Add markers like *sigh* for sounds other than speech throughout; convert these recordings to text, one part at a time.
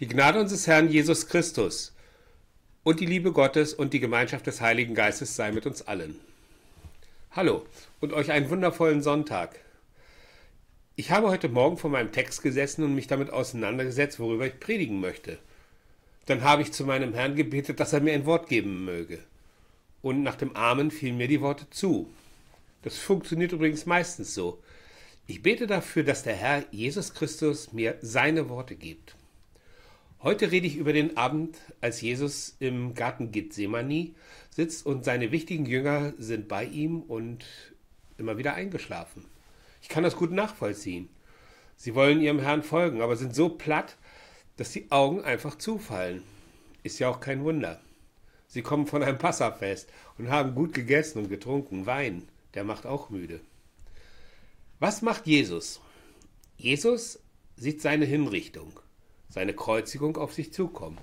Die Gnade unseres Herrn Jesus Christus und die Liebe Gottes und die Gemeinschaft des Heiligen Geistes sei mit uns allen. Hallo und euch einen wundervollen Sonntag. Ich habe heute Morgen vor meinem Text gesessen und mich damit auseinandergesetzt, worüber ich predigen möchte. Dann habe ich zu meinem Herrn gebetet, dass er mir ein Wort geben möge. Und nach dem Amen fielen mir die Worte zu. Das funktioniert übrigens meistens so. Ich bete dafür, dass der Herr Jesus Christus mir seine Worte gibt. Heute rede ich über den Abend, als Jesus im Garten Gethsemane sitzt und seine wichtigen Jünger sind bei ihm und immer wieder eingeschlafen. Ich kann das gut nachvollziehen. Sie wollen ihrem Herrn folgen, aber sind so platt, dass die Augen einfach zufallen. Ist ja auch kein Wunder. Sie kommen von einem Passafest und haben gut gegessen und getrunken. Wein, der macht auch müde. Was macht Jesus? Jesus sieht seine Hinrichtung seine Kreuzigung auf sich zukommen.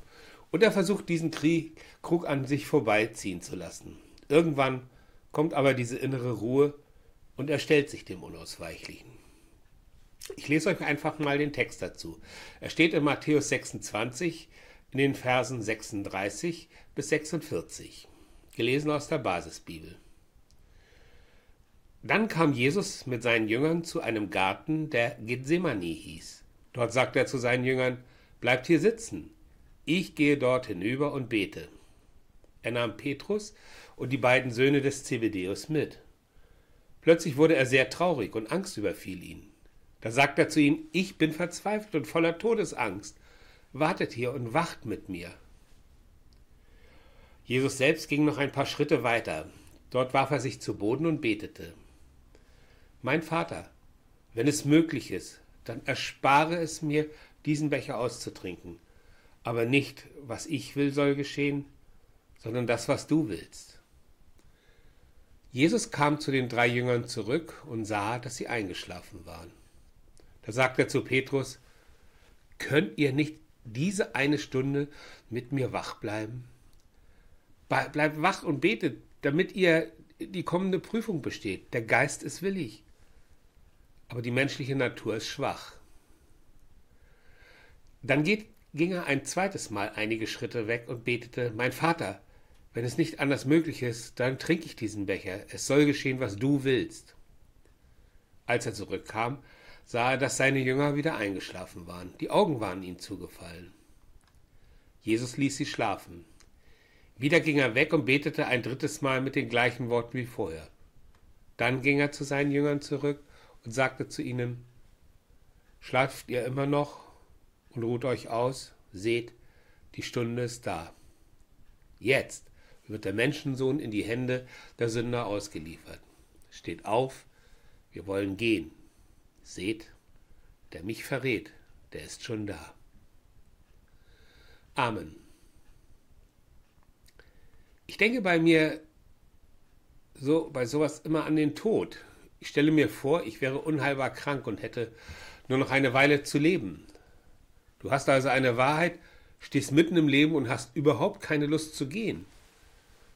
Und er versucht diesen Krieg, Krug an sich vorbeiziehen zu lassen. Irgendwann kommt aber diese innere Ruhe und er stellt sich dem Unausweichlichen. Ich lese euch einfach mal den Text dazu. Er steht in Matthäus 26 in den Versen 36 bis 46, gelesen aus der Basisbibel. Dann kam Jesus mit seinen Jüngern zu einem Garten, der Gethsemane hieß. Dort sagte er zu seinen Jüngern, Bleibt hier sitzen. Ich gehe dort hinüber und bete. Er nahm Petrus und die beiden Söhne des Zebedeus mit. Plötzlich wurde er sehr traurig und Angst überfiel ihn. Da sagte er zu ihnen, ich bin verzweifelt und voller Todesangst. Wartet hier und wacht mit mir. Jesus selbst ging noch ein paar Schritte weiter. Dort warf er sich zu Boden und betete. Mein Vater, wenn es möglich ist, dann erspare es mir, diesen Becher auszutrinken. Aber nicht, was ich will, soll geschehen, sondern das, was du willst. Jesus kam zu den drei Jüngern zurück und sah, dass sie eingeschlafen waren. Da sagte er zu Petrus, Könnt ihr nicht diese eine Stunde mit mir wach bleiben? Bleibt wach und betet, damit ihr die kommende Prüfung besteht. Der Geist ist willig, aber die menschliche Natur ist schwach. Dann geht, ging er ein zweites Mal einige Schritte weg und betete, Mein Vater, wenn es nicht anders möglich ist, dann trinke ich diesen Becher, es soll geschehen, was du willst. Als er zurückkam, sah er, dass seine Jünger wieder eingeschlafen waren, die Augen waren ihnen zugefallen. Jesus ließ sie schlafen. Wieder ging er weg und betete ein drittes Mal mit den gleichen Worten wie vorher. Dann ging er zu seinen Jüngern zurück und sagte zu ihnen, Schlaft ihr immer noch und ruht euch aus, seht, die Stunde ist da. Jetzt wird der Menschensohn in die Hände der Sünder ausgeliefert. Steht auf, wir wollen gehen. Seht, der mich verrät, der ist schon da. Amen. Ich denke bei mir so bei sowas immer an den Tod. Ich stelle mir vor, ich wäre unheilbar krank und hätte nur noch eine Weile zu leben. Du hast also eine Wahrheit, stehst mitten im Leben und hast überhaupt keine Lust zu gehen.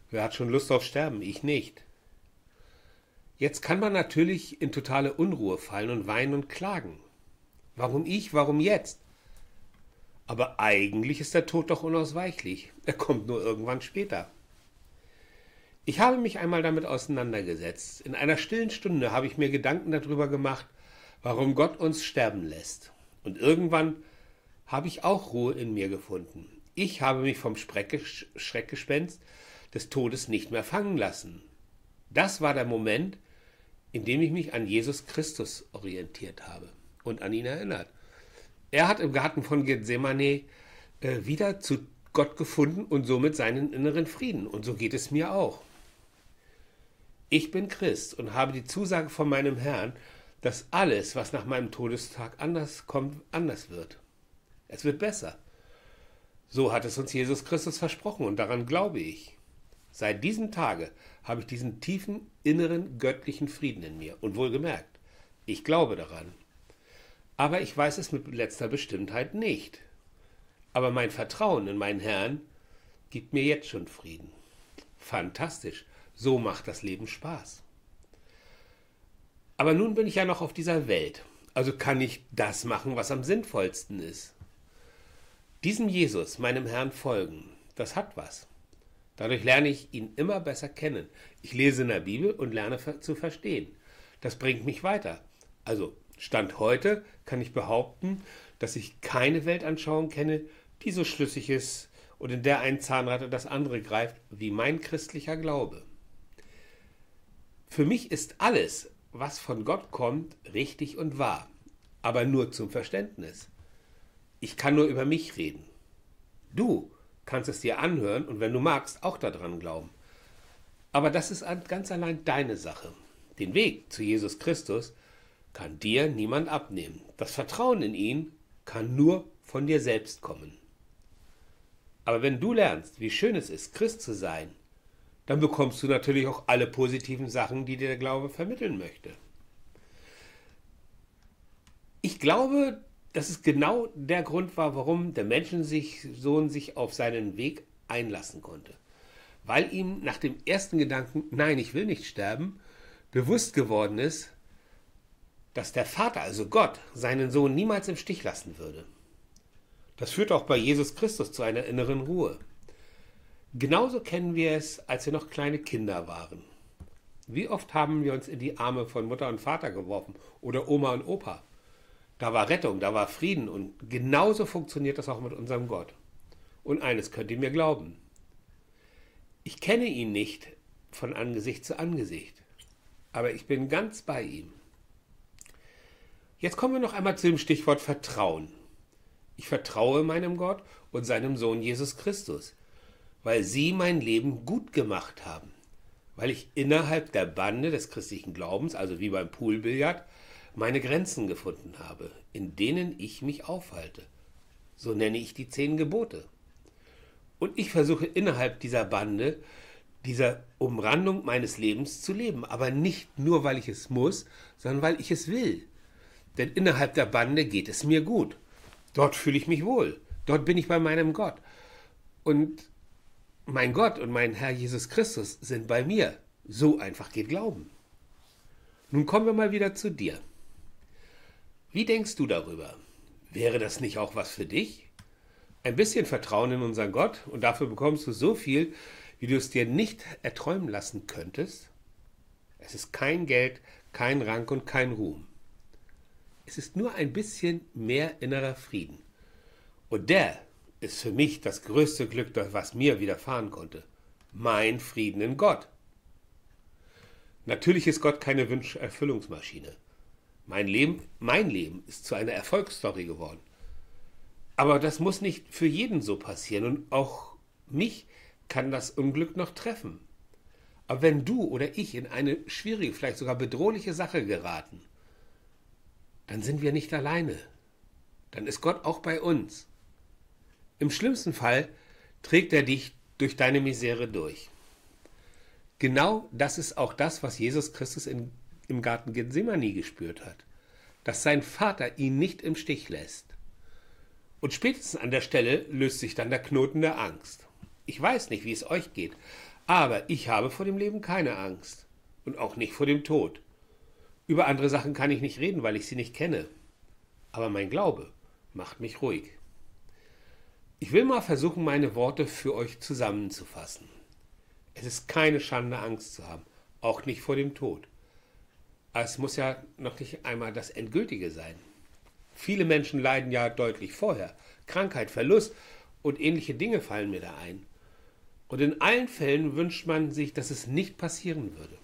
Wer hat schon Lust auf Sterben? Ich nicht. Jetzt kann man natürlich in totale Unruhe fallen und weinen und klagen. Warum ich? Warum jetzt? Aber eigentlich ist der Tod doch unausweichlich. Er kommt nur irgendwann später. Ich habe mich einmal damit auseinandergesetzt. In einer stillen Stunde habe ich mir Gedanken darüber gemacht, warum Gott uns sterben lässt. Und irgendwann habe ich auch Ruhe in mir gefunden. Ich habe mich vom Schreckgespenst des Todes nicht mehr fangen lassen. Das war der Moment, in dem ich mich an Jesus Christus orientiert habe und an ihn erinnert. Er hat im Garten von Gethsemane äh, wieder zu Gott gefunden und somit seinen inneren Frieden. Und so geht es mir auch. Ich bin Christ und habe die Zusage von meinem Herrn, dass alles, was nach meinem Todestag anders kommt, anders wird. Es wird besser. So hat es uns Jesus Christus versprochen und daran glaube ich. Seit diesem Tage habe ich diesen tiefen inneren göttlichen Frieden in mir und wohlgemerkt, ich glaube daran. Aber ich weiß es mit letzter Bestimmtheit nicht. Aber mein Vertrauen in meinen Herrn gibt mir jetzt schon Frieden. Fantastisch, so macht das Leben Spaß. Aber nun bin ich ja noch auf dieser Welt, also kann ich das machen, was am sinnvollsten ist. Diesem Jesus, meinem Herrn, folgen, das hat was. Dadurch lerne ich ihn immer besser kennen. Ich lese in der Bibel und lerne zu verstehen. Das bringt mich weiter. Also, Stand heute kann ich behaupten, dass ich keine Weltanschauung kenne, die so schlüssig ist und in der ein Zahnrad in das andere greift, wie mein christlicher Glaube. Für mich ist alles, was von Gott kommt, richtig und wahr, aber nur zum Verständnis. Ich kann nur über mich reden. Du kannst es dir anhören und wenn du magst, auch daran glauben. Aber das ist ganz allein deine Sache. Den Weg zu Jesus Christus kann dir niemand abnehmen. Das Vertrauen in ihn kann nur von dir selbst kommen. Aber wenn du lernst, wie schön es ist, Christ zu sein, dann bekommst du natürlich auch alle positiven Sachen, die dir der Glaube vermitteln möchte. Ich glaube, dass es genau der Grund war, warum der Menschensohn sich auf seinen Weg einlassen konnte. Weil ihm nach dem ersten Gedanken, nein, ich will nicht sterben, bewusst geworden ist, dass der Vater, also Gott, seinen Sohn niemals im Stich lassen würde. Das führt auch bei Jesus Christus zu einer inneren Ruhe. Genauso kennen wir es, als wir noch kleine Kinder waren. Wie oft haben wir uns in die Arme von Mutter und Vater geworfen oder Oma und Opa? Da war Rettung, da war Frieden und genauso funktioniert das auch mit unserem Gott. Und eines könnt ihr mir glauben. Ich kenne ihn nicht von Angesicht zu Angesicht, aber ich bin ganz bei ihm. Jetzt kommen wir noch einmal zu dem Stichwort Vertrauen. Ich vertraue meinem Gott und seinem Sohn Jesus Christus weil sie mein Leben gut gemacht haben, weil ich innerhalb der Bande des christlichen Glaubens, also wie beim Poolbillard, meine Grenzen gefunden habe, in denen ich mich aufhalte. So nenne ich die zehn Gebote. Und ich versuche innerhalb dieser Bande, dieser Umrandung meines Lebens zu leben, aber nicht nur, weil ich es muss, sondern weil ich es will. Denn innerhalb der Bande geht es mir gut. Dort fühle ich mich wohl. Dort bin ich bei meinem Gott. Und mein Gott und mein Herr Jesus Christus sind bei mir. So einfach geht Glauben. Nun kommen wir mal wieder zu dir. Wie denkst du darüber? Wäre das nicht auch was für dich? Ein bisschen Vertrauen in unseren Gott und dafür bekommst du so viel, wie du es dir nicht erträumen lassen könntest? Es ist kein Geld, kein Rang und kein Ruhm. Es ist nur ein bisschen mehr innerer Frieden. Und der ist für mich das größte Glück, was mir widerfahren konnte. Mein Frieden in Gott. Natürlich ist Gott keine Wünscherfüllungsmaschine. Mein Leben, mein Leben ist zu einer Erfolgsstory geworden. Aber das muss nicht für jeden so passieren und auch mich kann das Unglück noch treffen. Aber wenn du oder ich in eine schwierige, vielleicht sogar bedrohliche Sache geraten, dann sind wir nicht alleine. Dann ist Gott auch bei uns. Im schlimmsten Fall trägt er dich durch deine Misere durch. Genau das ist auch das, was Jesus Christus in, im Garten Gethsemane gespürt hat, dass sein Vater ihn nicht im Stich lässt. Und spätestens an der Stelle löst sich dann der Knoten der Angst. Ich weiß nicht, wie es euch geht, aber ich habe vor dem Leben keine Angst und auch nicht vor dem Tod. Über andere Sachen kann ich nicht reden, weil ich sie nicht kenne. Aber mein Glaube macht mich ruhig. Ich will mal versuchen, meine Worte für euch zusammenzufassen. Es ist keine Schande, Angst zu haben, auch nicht vor dem Tod. Aber es muss ja noch nicht einmal das Endgültige sein. Viele Menschen leiden ja deutlich vorher. Krankheit, Verlust und ähnliche Dinge fallen mir da ein. Und in allen Fällen wünscht man sich, dass es nicht passieren würde.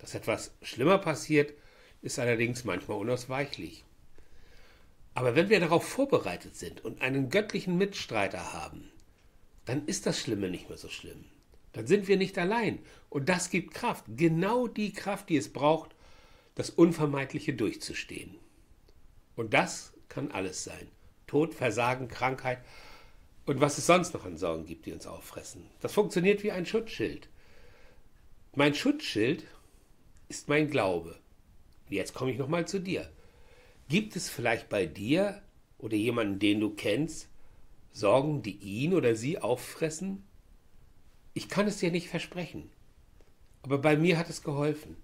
Dass etwas schlimmer passiert, ist allerdings manchmal unausweichlich. Aber wenn wir darauf vorbereitet sind und einen göttlichen Mitstreiter haben, dann ist das Schlimme nicht mehr so schlimm. Dann sind wir nicht allein. Und das gibt Kraft, genau die Kraft, die es braucht, das Unvermeidliche durchzustehen. Und das kann alles sein. Tod, Versagen, Krankheit und was es sonst noch an Sorgen gibt, die uns auffressen. Das funktioniert wie ein Schutzschild. Mein Schutzschild ist mein Glaube. Jetzt komme ich nochmal zu dir. Gibt es vielleicht bei dir oder jemanden, den du kennst, Sorgen, die ihn oder sie auffressen? Ich kann es dir nicht versprechen. Aber bei mir hat es geholfen.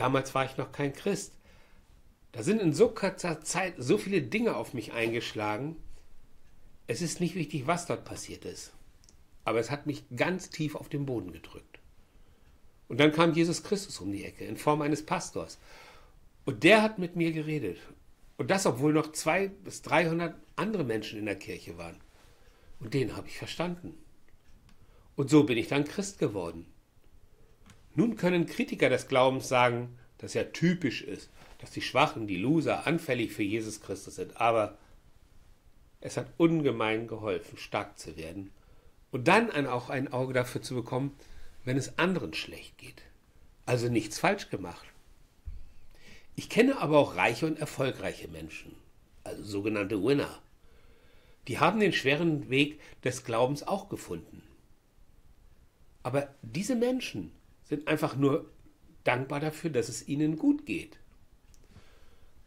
Damals war ich noch kein Christ. Da sind in so kurzer Zeit so viele Dinge auf mich eingeschlagen. Es ist nicht wichtig, was dort passiert ist, aber es hat mich ganz tief auf den Boden gedrückt. Und dann kam Jesus Christus um die Ecke in Form eines Pastors. Und der hat mit mir geredet. Und das, obwohl noch zwei bis 300 andere Menschen in der Kirche waren. Und den habe ich verstanden. Und so bin ich dann Christ geworden. Nun können Kritiker des Glaubens sagen, dass ja typisch ist, dass die Schwachen, die Loser anfällig für Jesus Christus sind. Aber es hat ungemein geholfen, stark zu werden und dann auch ein Auge dafür zu bekommen, wenn es anderen schlecht geht. Also nichts falsch gemacht. Ich kenne aber auch reiche und erfolgreiche Menschen, also sogenannte Winner. Die haben den schweren Weg des Glaubens auch gefunden. Aber diese Menschen sind einfach nur dankbar dafür, dass es ihnen gut geht.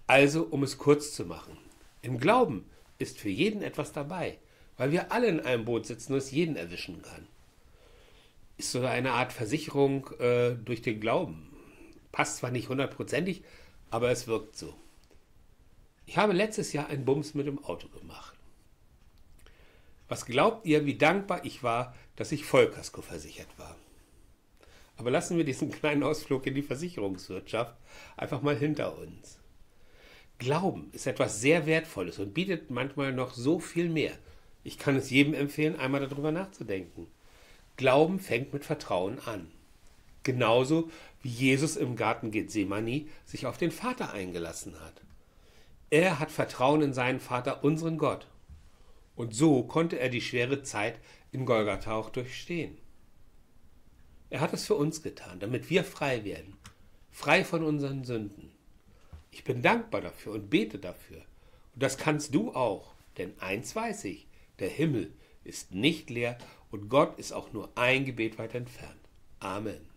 Also, um es kurz zu machen, im Glauben ist für jeden etwas dabei, weil wir alle in einem Boot sitzen und es jeden erwischen kann. Ist so eine Art Versicherung äh, durch den Glauben. Passt zwar nicht hundertprozentig, aber es wirkt so. Ich habe letztes Jahr einen Bums mit dem Auto gemacht. Was glaubt ihr, wie dankbar ich war, dass ich Vollkasko versichert war? Aber lassen wir diesen *laughs* kleinen Ausflug in die Versicherungswirtschaft einfach mal hinter uns. Glauben ist etwas sehr Wertvolles und bietet manchmal noch so viel mehr. Ich kann es jedem empfehlen, einmal darüber nachzudenken. Glauben fängt mit Vertrauen an. Genauso wie Jesus im Garten Gethsemane sich auf den Vater eingelassen hat. Er hat Vertrauen in seinen Vater, unseren Gott. Und so konnte er die schwere Zeit in Golgatha auch durchstehen. Er hat es für uns getan, damit wir frei werden, frei von unseren Sünden. Ich bin dankbar dafür und bete dafür. Und das kannst du auch, denn eins weiß ich, der Himmel ist nicht leer und Gott ist auch nur ein Gebet weit entfernt. Amen.